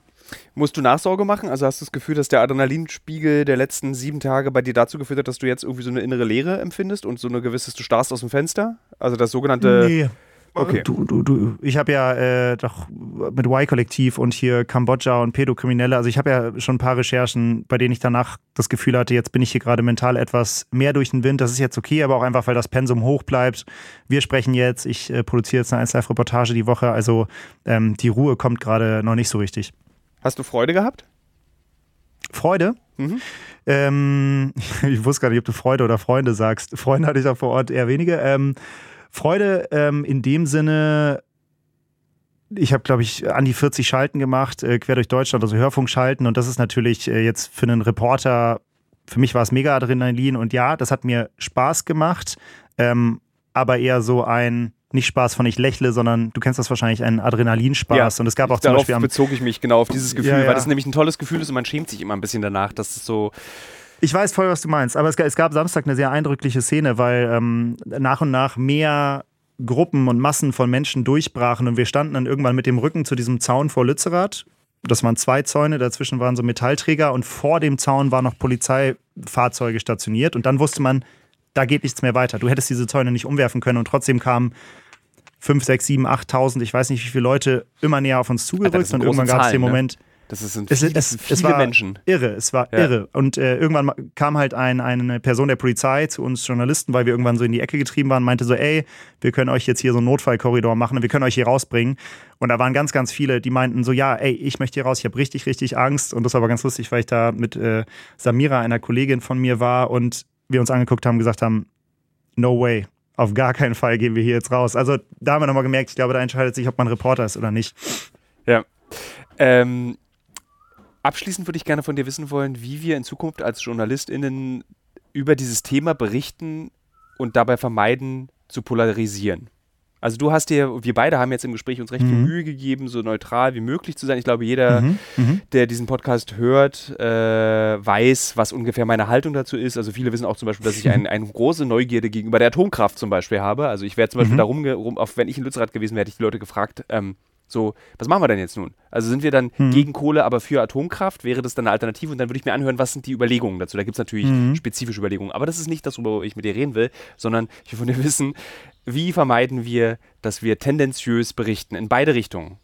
Musst du Nachsorge machen? Also hast du das Gefühl, dass der Adrenalinspiegel der letzten sieben Tage bei dir dazu geführt hat, dass du jetzt irgendwie so eine innere Leere empfindest und so eine gewisse, du starrst aus dem Fenster? Also das sogenannte. Nee. Okay. Du, du, du, ich habe ja äh, doch mit Y-Kollektiv und hier Kambodscha und Pädokriminelle, also ich habe ja schon ein paar Recherchen, bei denen ich danach das Gefühl hatte, jetzt bin ich hier gerade mental etwas mehr durch den Wind. Das ist jetzt okay, aber auch einfach, weil das Pensum hoch bleibt. Wir sprechen jetzt, ich äh, produziere jetzt eine 1 Live-Reportage die Woche, also ähm, die Ruhe kommt gerade noch nicht so richtig. Hast du Freude gehabt? Freude? Mhm. Ähm, ich wusste gar nicht, ob du Freude oder Freunde sagst. Freunde hatte ich auch vor Ort eher wenige. Ähm, Freude ähm, in dem Sinne, ich habe, glaube ich, an die 40 Schalten gemacht, äh, quer durch Deutschland, also Hörfunkschalten. Und das ist natürlich äh, jetzt für einen Reporter, für mich war es mega Adrenalin. Und ja, das hat mir Spaß gemacht, ähm, aber eher so ein, nicht Spaß von ich lächle, sondern du kennst das wahrscheinlich, ein Adrenalinspaß. Ja, und es gab auch zum Beispiel. Am bezog ich mich genau auf dieses Gefühl, ja, ja. weil das nämlich ein tolles Gefühl ist und man schämt sich immer ein bisschen danach, dass es so ich weiß voll, was du meinst, aber es, es gab Samstag eine sehr eindrückliche Szene, weil ähm, nach und nach mehr Gruppen und Massen von Menschen durchbrachen und wir standen dann irgendwann mit dem Rücken zu diesem Zaun vor Lützerath. Das waren zwei Zäune, dazwischen waren so Metallträger und vor dem Zaun waren noch Polizeifahrzeuge stationiert und dann wusste man, da geht nichts mehr weiter. Du hättest diese Zäune nicht umwerfen können und trotzdem kamen 5, 6, 7, 8.000, ich weiß nicht wie viele Leute immer näher auf uns zugerückt und irgendwann gab es den ne? Das sind es, viele, es, es, viele war Menschen. Irre, es war ja. irre. Und äh, irgendwann kam halt ein, eine Person der Polizei zu uns Journalisten, weil wir irgendwann so in die Ecke getrieben waren, meinte so, ey, wir können euch jetzt hier so einen Notfallkorridor machen und wir können euch hier rausbringen. Und da waren ganz, ganz viele, die meinten so, ja, ey, ich möchte hier raus, ich habe richtig, richtig Angst. Und das war aber ganz lustig, weil ich da mit äh, Samira, einer Kollegin von mir war und wir uns angeguckt haben, gesagt haben, no way. auf gar keinen Fall gehen wir hier jetzt raus. Also da haben wir nochmal gemerkt, ich glaube, da entscheidet sich, ob man Reporter ist oder nicht. Ja. Ähm, abschließend würde ich gerne von dir wissen wollen, wie wir in Zukunft als JournalistInnen über dieses Thema berichten und dabei vermeiden, zu polarisieren. Also du hast dir, wir beide haben jetzt im Gespräch uns recht mhm. viel Mühe gegeben, so neutral wie möglich zu sein. Ich glaube, jeder, mhm. Mhm. der diesen Podcast hört, äh, weiß, was ungefähr meine Haltung dazu ist. Also viele wissen auch zum Beispiel, dass ich ein, eine große Neugierde gegenüber der Atomkraft zum Beispiel habe. Also ich wäre zum Beispiel mhm. darum, rum, auf, wenn ich in Lützerath gewesen wäre, hätte ich die Leute gefragt, ähm, so, was machen wir denn jetzt nun? Also sind wir dann mhm. gegen Kohle, aber für Atomkraft? Wäre das dann eine Alternative? Und dann würde ich mir anhören, was sind die Überlegungen dazu? Da gibt es natürlich mhm. spezifische Überlegungen. Aber das ist nicht das, worüber ich mit dir reden will, sondern ich will von dir wissen, wie vermeiden wir, dass wir tendenziös berichten in beide Richtungen?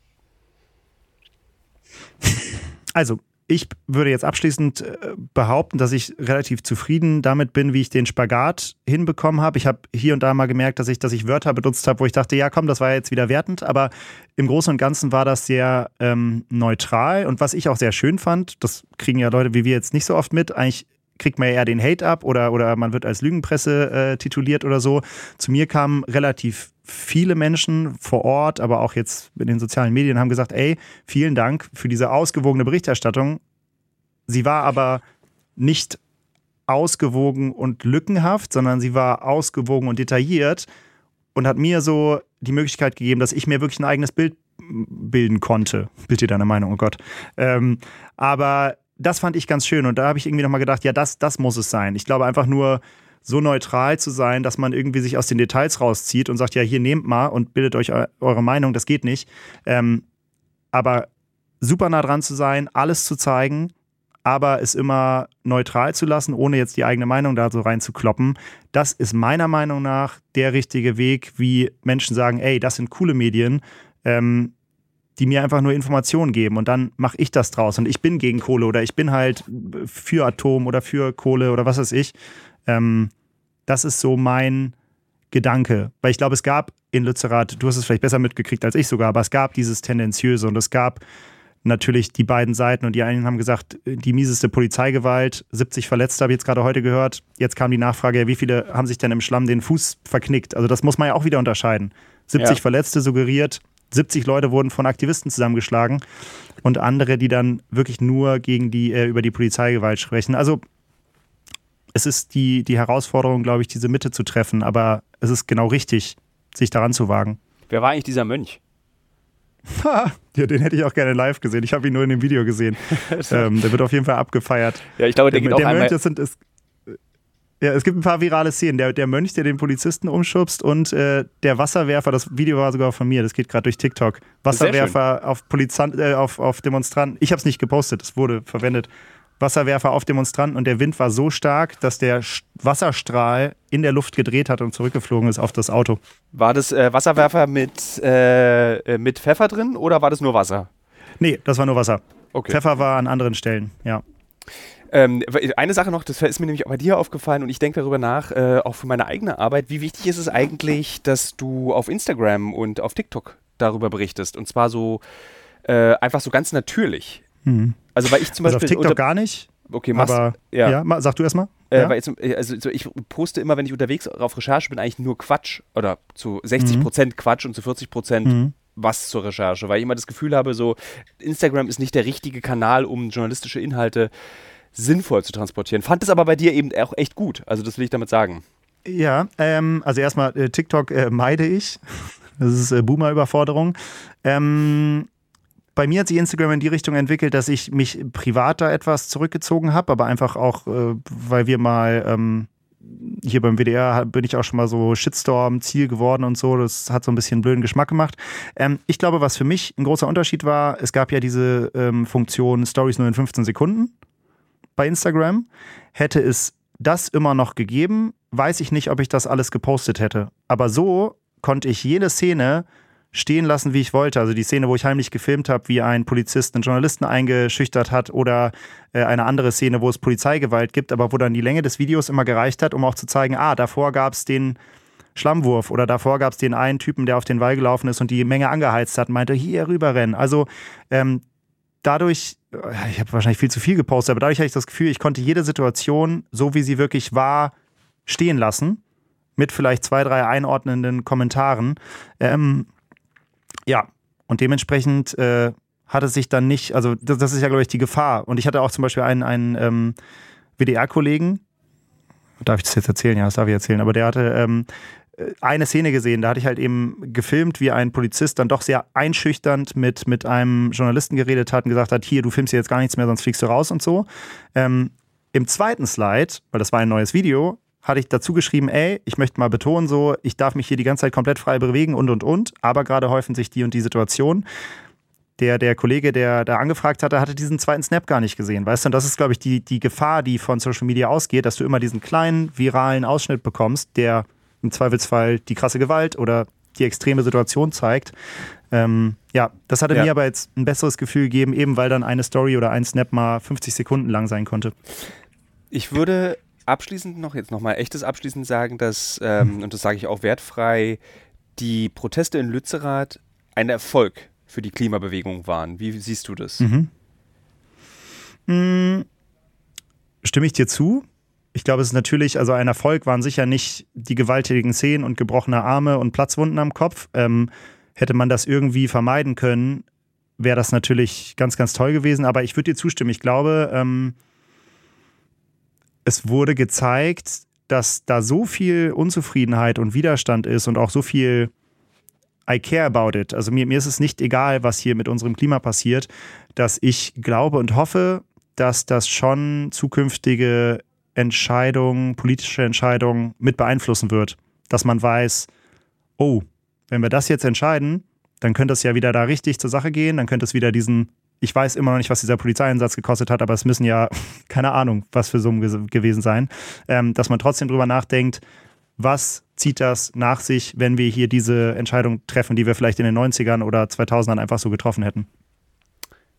Also, ich würde jetzt abschließend äh, behaupten, dass ich relativ zufrieden damit bin, wie ich den Spagat hinbekommen habe. Ich habe hier und da mal gemerkt, dass ich, dass ich Wörter benutzt habe, wo ich dachte, ja komm, das war jetzt wieder wertend, aber im Großen und Ganzen war das sehr ähm, neutral und was ich auch sehr schön fand, das kriegen ja Leute wie wir jetzt nicht so oft mit, eigentlich kriegt man ja eher den Hate ab oder, oder man wird als Lügenpresse äh, tituliert oder so. Zu mir kamen relativ viele Menschen vor Ort, aber auch jetzt in den sozialen Medien haben gesagt, ey, vielen Dank für diese ausgewogene Berichterstattung. Sie war aber nicht ausgewogen und lückenhaft, sondern sie war ausgewogen und detailliert und hat mir so die Möglichkeit gegeben, dass ich mir wirklich ein eigenes Bild bilden konnte. Bitte deine Meinung, oh Gott. Ähm, aber das fand ich ganz schön und da habe ich irgendwie nochmal gedacht, ja, das, das muss es sein. Ich glaube einfach nur, so neutral zu sein, dass man irgendwie sich aus den Details rauszieht und sagt, ja, hier nehmt mal und bildet euch eure Meinung, das geht nicht. Ähm, aber super nah dran zu sein, alles zu zeigen, aber es immer neutral zu lassen, ohne jetzt die eigene Meinung da so reinzukloppen, das ist meiner Meinung nach der richtige Weg, wie Menschen sagen, ey, das sind coole Medien, ähm, die mir einfach nur Informationen geben und dann mache ich das draus und ich bin gegen Kohle oder ich bin halt für Atom oder für Kohle oder was weiß ich. Ähm, das ist so mein Gedanke. Weil ich glaube, es gab in Lützerath, du hast es vielleicht besser mitgekriegt als ich sogar, aber es gab dieses Tendenziöse und es gab natürlich die beiden Seiten und die einen haben gesagt, die mieseste Polizeigewalt, 70 Verletzte habe ich jetzt gerade heute gehört. Jetzt kam die Nachfrage, wie viele haben sich denn im Schlamm den Fuß verknickt? Also das muss man ja auch wieder unterscheiden. 70 ja. Verletzte suggeriert, 70 Leute wurden von Aktivisten zusammengeschlagen und andere, die dann wirklich nur gegen die, äh, über die Polizeigewalt sprechen. Also es ist die, die Herausforderung, glaube ich, diese Mitte zu treffen, aber es ist genau richtig, sich daran zu wagen. Wer war eigentlich dieser Mönch? ja, den hätte ich auch gerne live gesehen. Ich habe ihn nur in dem Video gesehen. ähm, der wird auf jeden Fall abgefeiert. Ja, ich glaube, der, der geht der auch Mönch, einmal... sind, ist, ja, es gibt ein paar virale Szenen. Der, der Mönch, der den Polizisten umschubst und äh, der Wasserwerfer, das Video war sogar von mir, das geht gerade durch TikTok. Wasserwerfer auf, Polizan äh, auf, auf Demonstranten. Ich habe es nicht gepostet, es wurde verwendet. Wasserwerfer auf Demonstranten und der Wind war so stark, dass der Wasserstrahl in der Luft gedreht hat und zurückgeflogen ist auf das Auto. War das äh, Wasserwerfer mit, äh, äh mit Pfeffer drin oder war das nur Wasser? Nee, das war nur Wasser. Okay. Pfeffer war an anderen Stellen, ja. Ähm, eine Sache noch, das ist mir nämlich auch bei dir aufgefallen und ich denke darüber nach, äh, auch für meine eigene Arbeit. Wie wichtig ist es eigentlich, dass du auf Instagram und auf TikTok darüber berichtest? Und zwar so äh, einfach so ganz natürlich. Mhm. Also, weil ich zum Beispiel. Also auf TikTok gar nicht. Okay, machst, aber ja. ja sag du erstmal. Äh, ja? Zum, äh, also so ich poste immer, wenn ich unterwegs auf Recherche bin, eigentlich nur Quatsch oder zu 60 Prozent mhm. Quatsch und zu 40 Prozent mhm. was zur Recherche, weil ich immer das Gefühl habe, so Instagram ist nicht der richtige Kanal, um journalistische Inhalte sinnvoll zu transportieren. Fand es aber bei dir eben auch echt gut. Also das will ich damit sagen. Ja, ähm, also erstmal äh, TikTok äh, meide ich. Das ist äh, Boomer-Überforderung. Ähm, bei mir hat sich Instagram in die Richtung entwickelt, dass ich mich privat da etwas zurückgezogen habe, aber einfach auch, äh, weil wir mal ähm, hier beim WDR bin ich auch schon mal so Shitstorm-Ziel geworden und so. Das hat so ein bisschen blöden Geschmack gemacht. Ähm, ich glaube, was für mich ein großer Unterschied war, es gab ja diese ähm, Funktion Stories nur in 15 Sekunden bei Instagram. Hätte es das immer noch gegeben, weiß ich nicht, ob ich das alles gepostet hätte. Aber so konnte ich jede Szene stehen lassen, wie ich wollte. Also die Szene, wo ich heimlich gefilmt habe, wie ein Polizist einen Journalisten eingeschüchtert hat oder äh, eine andere Szene, wo es Polizeigewalt gibt, aber wo dann die Länge des Videos immer gereicht hat, um auch zu zeigen, ah, davor gab es den Schlammwurf oder davor gab es den einen Typen, der auf den Wall gelaufen ist und die Menge angeheizt hat und meinte, hier rüberrennen. Also ähm, dadurch, äh, ich habe wahrscheinlich viel zu viel gepostet, aber dadurch hatte ich das Gefühl, ich konnte jede Situation, so wie sie wirklich war, stehen lassen mit vielleicht zwei, drei einordnenden Kommentaren. Ähm, ja, und dementsprechend äh, hat es sich dann nicht, also das, das ist ja, glaube ich, die Gefahr. Und ich hatte auch zum Beispiel einen, einen ähm, WDR-Kollegen, darf ich das jetzt erzählen? Ja, das darf ich erzählen, aber der hatte ähm, eine Szene gesehen, da hatte ich halt eben gefilmt, wie ein Polizist dann doch sehr einschüchternd mit, mit einem Journalisten geredet hat und gesagt hat, hier, du filmst hier jetzt gar nichts mehr, sonst fliegst du raus und so. Ähm, Im zweiten Slide, weil das war ein neues Video, hatte ich dazu geschrieben, ey, ich möchte mal betonen, so, ich darf mich hier die ganze Zeit komplett frei bewegen und und und, aber gerade häufen sich die und die Situationen. Der, der Kollege, der da angefragt hatte, hatte diesen zweiten Snap gar nicht gesehen. Weißt du, und das ist, glaube ich, die, die Gefahr, die von Social Media ausgeht, dass du immer diesen kleinen viralen Ausschnitt bekommst, der im Zweifelsfall die krasse Gewalt oder die extreme Situation zeigt. Ähm, ja, das hatte ja. mir aber jetzt ein besseres Gefühl gegeben, eben weil dann eine Story oder ein Snap mal 50 Sekunden lang sein konnte. Ich würde abschließend noch, jetzt nochmal echtes abschließend sagen, dass, ähm, und das sage ich auch wertfrei, die Proteste in Lützerath ein Erfolg für die Klimabewegung waren. Wie siehst du das? Mhm. Mhm. Stimme ich dir zu? Ich glaube, es ist natürlich, also ein Erfolg waren sicher nicht die gewalttätigen Szenen und gebrochene Arme und Platzwunden am Kopf. Ähm, hätte man das irgendwie vermeiden können, wäre das natürlich ganz, ganz toll gewesen. Aber ich würde dir zustimmen. Ich glaube, ähm, es wurde gezeigt, dass da so viel Unzufriedenheit und Widerstand ist und auch so viel I care about it. Also mir, mir ist es nicht egal, was hier mit unserem Klima passiert, dass ich glaube und hoffe, dass das schon zukünftige Entscheidungen, politische Entscheidungen mit beeinflussen wird. Dass man weiß, oh, wenn wir das jetzt entscheiden, dann könnte es ja wieder da richtig zur Sache gehen, dann könnte es wieder diesen ich weiß immer noch nicht, was dieser Polizeieinsatz gekostet hat, aber es müssen ja, keine Ahnung, was für Summen gewesen sein, ähm, dass man trotzdem drüber nachdenkt, was zieht das nach sich, wenn wir hier diese Entscheidung treffen, die wir vielleicht in den 90ern oder 2000ern einfach so getroffen hätten.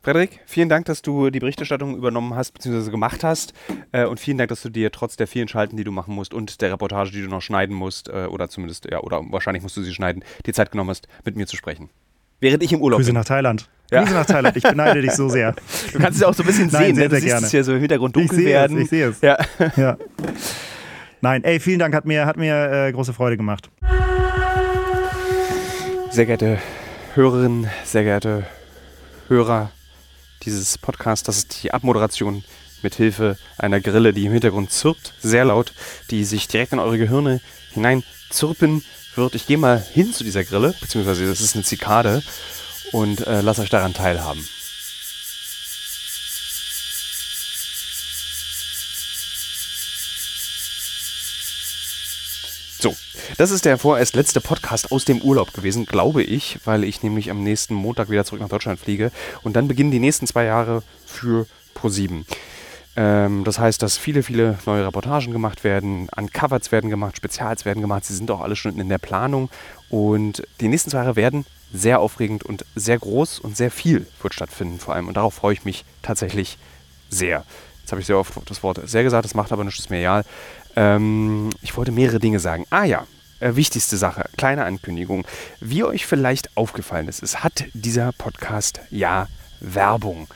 Frederik, vielen Dank, dass du die Berichterstattung übernommen hast bzw. gemacht hast. Äh, und vielen Dank, dass du dir trotz der vielen Schalten, die du machen musst und der Reportage, die du noch schneiden musst, äh, oder zumindest, ja, oder wahrscheinlich musst du sie schneiden, die Zeit genommen hast, mit mir zu sprechen. Während ich im Urlaub Grüße bin. nach Thailand. Ja. Grüße nach Thailand. Ich beneide dich so sehr. Du kannst es auch so ein bisschen Nein, sehen. Sehr, ne? sehr du gerne. es hier so im Hintergrund dunkel ich werden. Es, ich sehe es. Ja. ja. Nein, ey, vielen Dank. Hat mir, hat mir äh, große Freude gemacht. Sehr geehrte Hörerinnen, sehr geehrte Hörer dieses Podcasts, das ist die Abmoderation mit Hilfe einer Grille, die im Hintergrund zirpt, sehr laut, die sich direkt in eure Gehirne hinein zirpen wird. Ich gehe mal hin zu dieser Grille, beziehungsweise das ist eine Zikade und äh, lasst euch daran teilhaben. So, das ist der vorerst letzte Podcast aus dem Urlaub gewesen, glaube ich, weil ich nämlich am nächsten Montag wieder zurück nach Deutschland fliege. Und dann beginnen die nächsten zwei Jahre für Pro7. Ähm, das heißt, dass viele, viele neue Reportagen gemacht werden, Uncovers werden gemacht, Spezials werden gemacht. Sie sind auch alle schon in der Planung. Und die nächsten zwei Jahre werden sehr aufregend und sehr groß und sehr viel wird stattfinden vor allem. Und darauf freue ich mich tatsächlich sehr. Jetzt habe ich sehr oft das Wort sehr gesagt, das macht aber nichts mehr egal. Ähm, ich wollte mehrere Dinge sagen. Ah ja, äh, wichtigste Sache, kleine Ankündigung. Wie euch vielleicht aufgefallen ist, es hat dieser Podcast ja Werbung.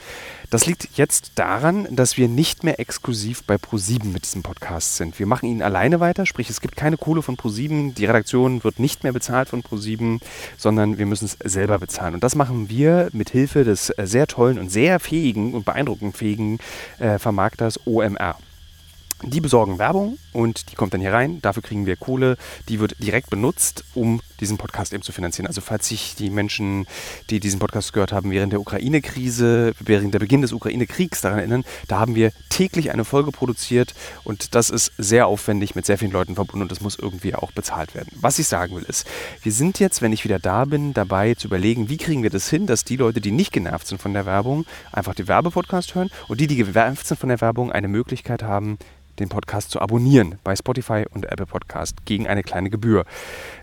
Das liegt jetzt daran, dass wir nicht mehr exklusiv bei Pro7 mit diesem Podcast sind. Wir machen ihn alleine weiter, sprich es gibt keine Kohle von Pro7, die Redaktion wird nicht mehr bezahlt von Pro7, sondern wir müssen es selber bezahlen. Und das machen wir mit Hilfe des äh, sehr tollen und sehr fähigen und beeindruckend fähigen äh, Vermarkters OMR. Die besorgen Werbung und die kommt dann hier rein. Dafür kriegen wir Kohle. Die wird direkt benutzt, um diesen Podcast eben zu finanzieren. Also falls sich die Menschen, die diesen Podcast gehört haben, während der Ukraine-Krise, während der Beginn des Ukraine-Kriegs daran erinnern, da haben wir täglich eine Folge produziert und das ist sehr aufwendig mit sehr vielen Leuten verbunden und das muss irgendwie auch bezahlt werden. Was ich sagen will ist, wir sind jetzt, wenn ich wieder da bin, dabei zu überlegen, wie kriegen wir das hin, dass die Leute, die nicht genervt sind von der Werbung, einfach die Werbepodcast hören und die, die genervt sind von der Werbung, eine Möglichkeit haben, den Podcast zu abonnieren bei Spotify und Apple Podcast gegen eine kleine Gebühr.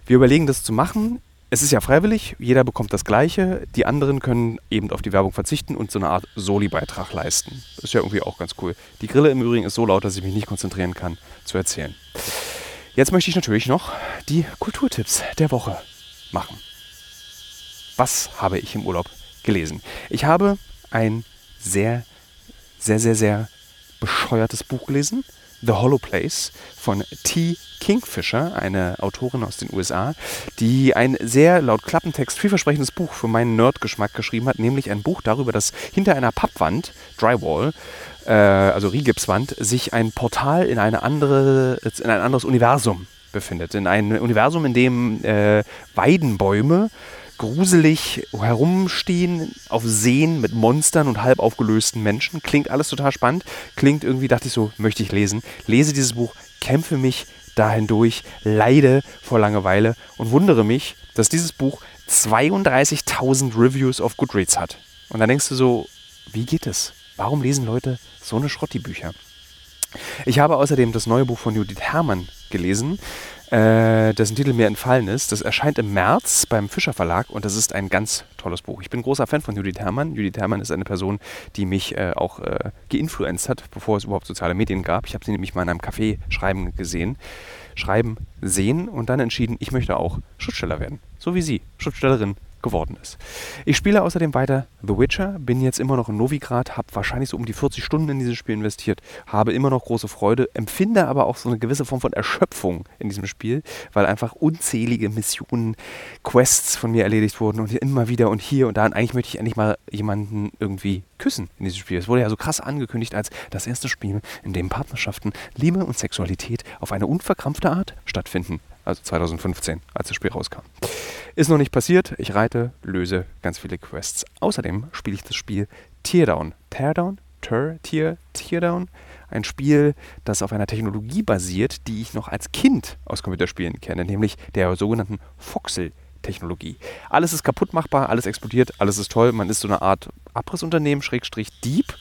Wir überlegen das zu machen. Es ist ja freiwillig, jeder bekommt das Gleiche. Die anderen können eben auf die Werbung verzichten und so eine Art Soli-Beitrag leisten. Ist ja irgendwie auch ganz cool. Die Grille im Übrigen ist so laut, dass ich mich nicht konzentrieren kann, zu erzählen. Jetzt möchte ich natürlich noch die Kulturtipps der Woche machen. Was habe ich im Urlaub gelesen? Ich habe ein sehr, sehr, sehr, sehr bescheuertes Buch gelesen The Hollow Place von T. Kingfisher, eine Autorin aus den USA, die ein sehr laut Klappentext vielversprechendes Buch für meinen Nerdgeschmack geschrieben hat, nämlich ein Buch darüber, dass hinter einer Pappwand, Drywall, äh, also Rigipswand, sich ein Portal in, eine andere, in ein anderes Universum befindet. In ein Universum, in dem äh, Weidenbäume gruselig herumstehen auf Seen mit Monstern und halb aufgelösten Menschen. Klingt alles total spannend. Klingt irgendwie, dachte ich so, möchte ich lesen. Lese dieses Buch, kämpfe mich dahin durch, leide vor Langeweile und wundere mich, dass dieses Buch 32.000 Reviews auf Goodreads hat. Und dann denkst du so, wie geht es? Warum lesen Leute so eine Schrotti-Bücher? Ich habe außerdem das neue Buch von Judith Herrmann gelesen, äh, dessen Titel mir entfallen ist. Das erscheint im März beim Fischer Verlag und das ist ein ganz tolles Buch. Ich bin großer Fan von Judith Herrmann. Judith Herrmann ist eine Person, die mich äh, auch äh, geinfluenzt hat, bevor es überhaupt soziale Medien gab. Ich habe sie nämlich mal in einem Café schreiben gesehen, schreiben sehen und dann entschieden, ich möchte auch Schriftsteller werden. So wie sie, Schriftstellerin geworden ist. Ich spiele außerdem weiter The Witcher, bin jetzt immer noch in Novigrad, habe wahrscheinlich so um die 40 Stunden in dieses Spiel investiert, habe immer noch große Freude, empfinde aber auch so eine gewisse Form von Erschöpfung in diesem Spiel, weil einfach unzählige Missionen, Quests von mir erledigt wurden und immer wieder und hier und da. Und eigentlich möchte ich endlich mal jemanden irgendwie küssen in diesem Spiel. Es wurde ja so krass angekündigt als das erste Spiel, in dem Partnerschaften, Liebe und Sexualität auf eine unverkrampfte Art stattfinden. Also 2015, als das Spiel rauskam. Ist noch nicht passiert. Ich reite, löse ganz viele Quests. Außerdem spiele ich das Spiel Teardown. Teardown? Tear, Tear, Teardown? Ein Spiel, das auf einer Technologie basiert, die ich noch als Kind aus Computerspielen kenne, nämlich der sogenannten Voxel. Technologie. Alles ist kaputt machbar, alles explodiert, alles ist toll. Man ist so eine Art Abrissunternehmen, Schrägstrich Dieb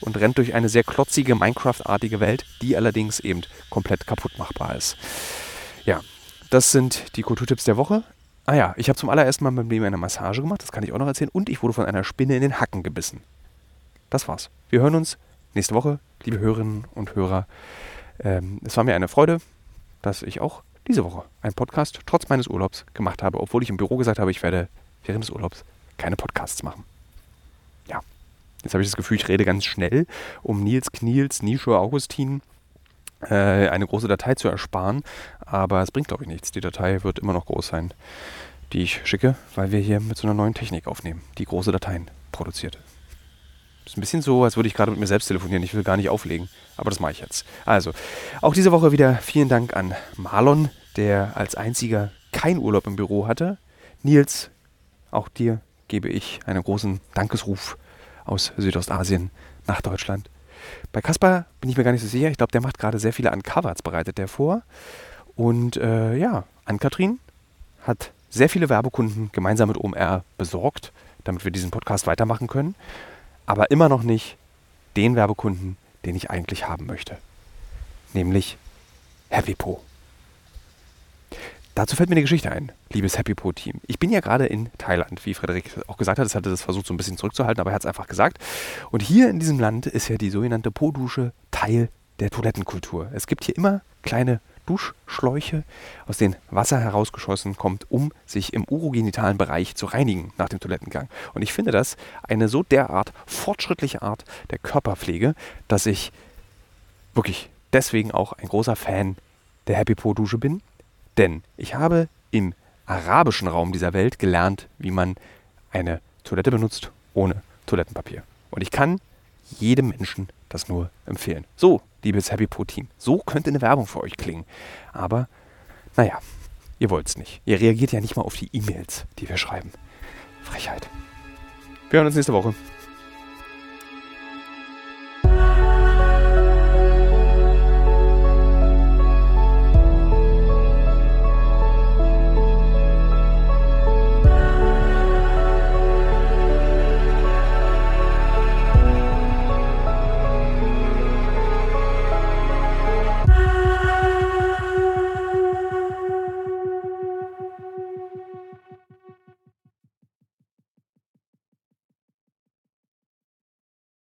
und rennt durch eine sehr klotzige Minecraft-artige Welt, die allerdings eben komplett kaputt machbar ist. Das sind die Kulturtipps der Woche. Ah ja, ich habe zum allerersten Mal meinem Leben eine Massage gemacht, das kann ich auch noch erzählen. Und ich wurde von einer Spinne in den Hacken gebissen. Das war's. Wir hören uns nächste Woche, liebe Hörerinnen und Hörer. Ähm, es war mir eine Freude, dass ich auch diese Woche einen Podcast trotz meines Urlaubs gemacht habe, obwohl ich im Büro gesagt habe, ich werde während des Urlaubs keine Podcasts machen. Ja, jetzt habe ich das Gefühl, ich rede ganz schnell, um Nils Kniels, Nische Augustin eine große Datei zu ersparen. Aber es bringt, glaube ich, nichts. Die Datei wird immer noch groß sein, die ich schicke, weil wir hier mit so einer neuen Technik aufnehmen, die große Dateien produziert. Ist ein bisschen so, als würde ich gerade mit mir selbst telefonieren. Ich will gar nicht auflegen, aber das mache ich jetzt. Also, auch diese Woche wieder vielen Dank an Marlon, der als einziger kein Urlaub im Büro hatte. Nils, auch dir gebe ich einen großen Dankesruf aus Südostasien nach Deutschland. Bei Kaspar bin ich mir gar nicht so sicher. Ich glaube, der macht gerade sehr viele Uncovers, bereitet der vor. Und äh, ja, Ann-Kathrin hat sehr viele Werbekunden gemeinsam mit OMR besorgt, damit wir diesen Podcast weitermachen können. Aber immer noch nicht den Werbekunden, den ich eigentlich haben möchte. Nämlich HappyPo. Dazu fällt mir eine Geschichte ein, liebes Happy Pro Team. Ich bin ja gerade in Thailand, wie Frederik auch gesagt hat. Das hatte das versucht so ein bisschen zurückzuhalten, aber er hat es einfach gesagt. Und hier in diesem Land ist ja die sogenannte Po-Dusche Teil der Toilettenkultur. Es gibt hier immer kleine Duschschläuche, aus denen Wasser herausgeschossen kommt, um sich im urogenitalen Bereich zu reinigen nach dem Toilettengang. Und ich finde das eine so derart fortschrittliche Art der Körperpflege, dass ich wirklich deswegen auch ein großer Fan der Happy Po Dusche bin denn ich habe im arabischen Raum dieser Welt gelernt, wie man eine Toilette benutzt ohne Toilettenpapier. Und ich kann jedem Menschen das nur empfehlen. So, liebes Happy Pro Team, so könnte eine Werbung für euch klingen. Aber, naja, ihr wollt es nicht. Ihr reagiert ja nicht mal auf die E-Mails, die wir schreiben. Frechheit. Wir hören uns nächste Woche.